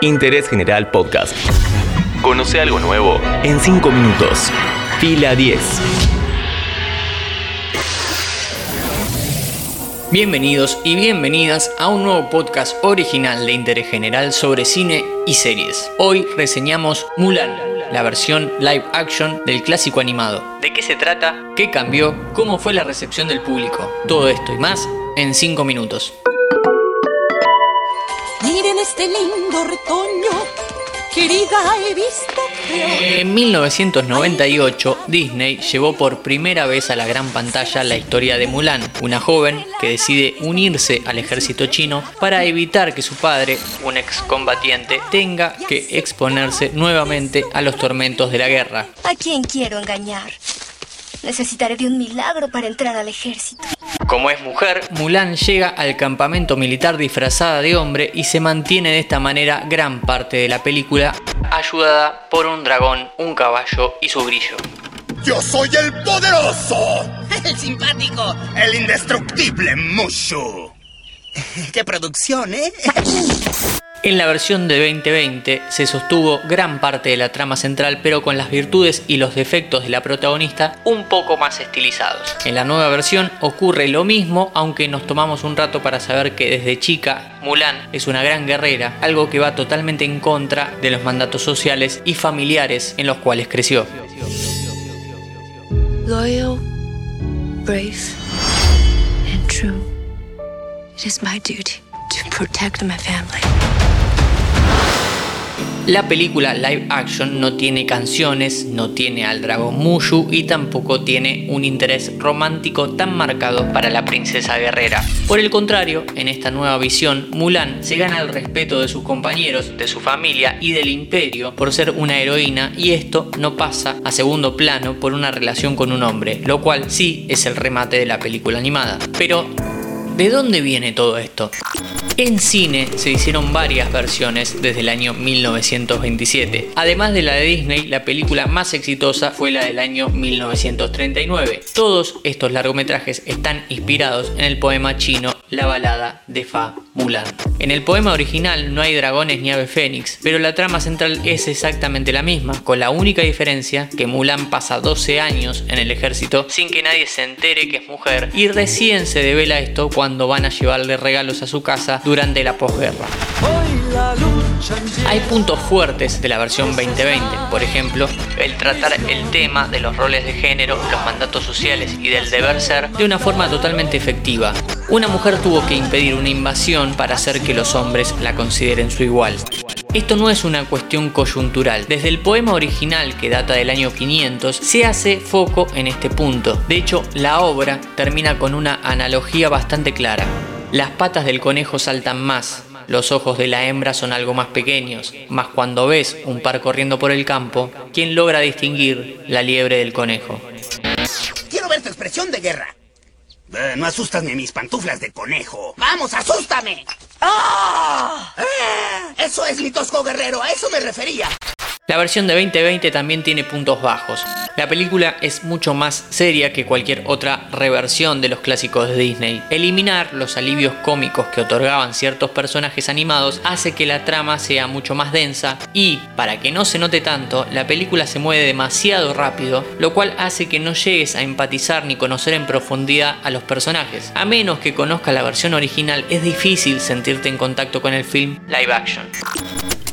Interés General Podcast. Conoce algo nuevo en 5 minutos. Fila 10. Bienvenidos y bienvenidas a un nuevo podcast original de interés general sobre cine y series. Hoy reseñamos Mulan, la versión live action del clásico animado. ¿De qué se trata? ¿Qué cambió? ¿Cómo fue la recepción del público? Todo esto y más en 5 minutos. Miren este lindo retoño, querida, he visto En 1998, Disney llevó por primera vez a la gran pantalla la historia de Mulan, una joven que decide unirse al ejército chino para evitar que su padre, un excombatiente, tenga que exponerse nuevamente a los tormentos de la guerra. ¿A quién quiero engañar? Necesitaré de un milagro para entrar al ejército. Como es mujer, Mulan llega al campamento militar disfrazada de hombre y se mantiene de esta manera gran parte de la película, ayudada por un dragón, un caballo y su brillo. ¡Yo soy el poderoso! El simpático. ¡El indestructible Mushu! Qué producción, ¿eh? En la versión de 2020 se sostuvo gran parte de la trama central, pero con las virtudes y los defectos de la protagonista un poco más estilizados. En la nueva versión ocurre lo mismo, aunque nos tomamos un rato para saber que desde chica Mulan es una gran guerrera, algo que va totalmente en contra de los mandatos sociales y familiares en los cuales creció. Loyal, brave, and true. It is my duty to protect my family. La película live action no tiene canciones, no tiene al dragón Mushu y tampoco tiene un interés romántico tan marcado para la princesa guerrera. Por el contrario, en esta nueva visión, Mulan se gana el respeto de sus compañeros, de su familia y del imperio por ser una heroína y esto no pasa a segundo plano por una relación con un hombre, lo cual sí es el remate de la película animada. Pero, ¿de dónde viene todo esto? En cine se hicieron varias versiones desde el año 1927. Además de la de Disney, la película más exitosa fue la del año 1939. Todos estos largometrajes están inspirados en el poema chino La balada de Fa Mulan. En el poema original no hay dragones ni ave fénix, pero la trama central es exactamente la misma, con la única diferencia que Mulan pasa 12 años en el ejército sin que nadie se entere que es mujer y recién se devela esto cuando van a llevarle regalos a su casa durante la posguerra. Hay puntos fuertes de la versión 2020, por ejemplo, el tratar el tema de los roles de género, los mandatos sociales y del deber ser de una forma totalmente efectiva. Una mujer tuvo que impedir una invasión para hacer que los hombres la consideren su igual. Esto no es una cuestión coyuntural. Desde el poema original, que data del año 500, se hace foco en este punto. De hecho, la obra termina con una analogía bastante clara. Las patas del conejo saltan más, los ojos de la hembra son algo más pequeños, mas cuando ves un par corriendo por el campo, ¿quién logra distinguir la liebre del conejo? Quiero ver tu expresión de guerra. Eh, no asustas ni mis pantuflas de conejo. ¡Vamos, asústame! ¡Ah! Eso es mi tosco guerrero, a eso me refería. La versión de 2020 también tiene puntos bajos. La película es mucho más seria que cualquier otra reversión de los clásicos de Disney. Eliminar los alivios cómicos que otorgaban ciertos personajes animados hace que la trama sea mucho más densa y, para que no se note tanto, la película se mueve demasiado rápido, lo cual hace que no llegues a empatizar ni conocer en profundidad a los personajes. A menos que conozca la versión original, es difícil sentirte en contacto con el film live action.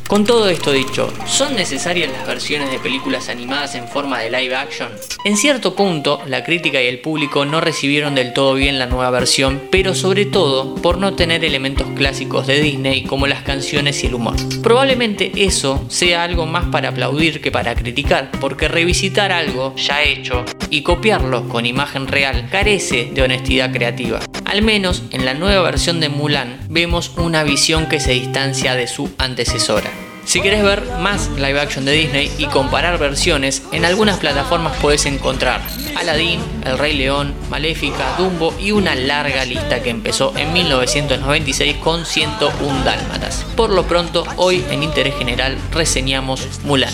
Con todo esto dicho, ¿son necesarias las versiones de películas animadas en forma de live action? En cierto punto, la crítica y el público no recibieron del todo bien la nueva versión, pero sobre todo por no tener elementos clásicos de Disney como las canciones y el humor. Probablemente eso sea algo más para aplaudir que para criticar, porque revisitar algo ya hecho y copiarlo con imagen real carece de honestidad creativa. Al menos en la nueva versión de Mulan vemos una visión que se distancia de su antecesora. Si querés ver más live action de Disney y comparar versiones, en algunas plataformas puedes encontrar Aladdin, El Rey León, Maléfica, Dumbo y una larga lista que empezó en 1996 con 101 dálmatas. Por lo pronto, hoy en Interés General reseñamos Mulan.